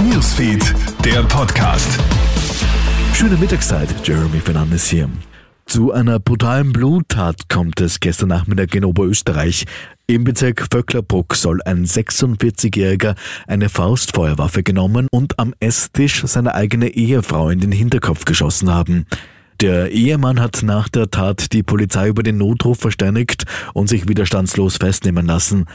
Newsfeed, der Podcast. Schöne Mittagszeit, Jeremy Fernandes hier. Zu einer brutalen Bluttat kommt es gestern Nachmittag in Oberösterreich. Im Bezirk Vöcklerbruck soll ein 46-Jähriger eine Faustfeuerwaffe genommen und am Esstisch seine eigene Ehefrau in den Hinterkopf geschossen haben. Der Ehemann hat nach der Tat die Polizei über den Notruf verständigt und sich widerstandslos festnehmen lassen.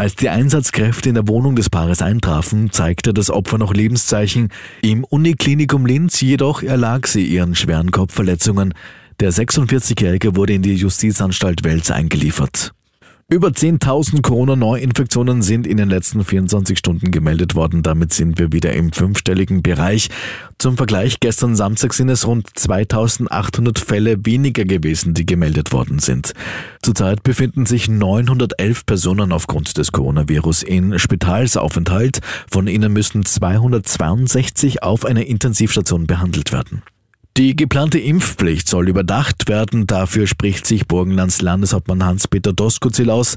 Als die Einsatzkräfte in der Wohnung des Paares eintrafen, zeigte das Opfer noch Lebenszeichen. Im Uniklinikum Linz jedoch erlag sie ihren schweren Kopfverletzungen. Der 46-Jährige wurde in die Justizanstalt Wels eingeliefert. Über 10.000 Corona-Neuinfektionen sind in den letzten 24 Stunden gemeldet worden. Damit sind wir wieder im fünfstelligen Bereich. Zum Vergleich, gestern Samstag sind es rund 2.800 Fälle weniger gewesen, die gemeldet worden sind. Zurzeit befinden sich 911 Personen aufgrund des Coronavirus in Spitalsaufenthalt. Von ihnen müssen 262 auf einer Intensivstation behandelt werden. Die geplante Impfpflicht soll überdacht werden. Dafür spricht sich Burgenlands Landeshauptmann Hans-Peter Doskozil aus.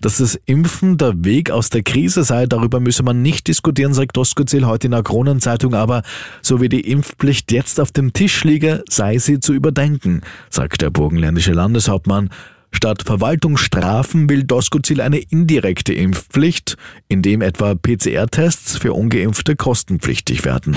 Dass das Impfen der Weg aus der Krise sei, darüber müsse man nicht diskutieren, sagt Doskozil heute in der Kronenzeitung, aber so wie die Impfpflicht jetzt auf dem Tisch liege, sei sie zu überdenken, sagt der burgenländische Landeshauptmann. Statt Verwaltungsstrafen will Doskozil eine indirekte Impfpflicht, indem etwa PCR-Tests für ungeimpfte kostenpflichtig werden.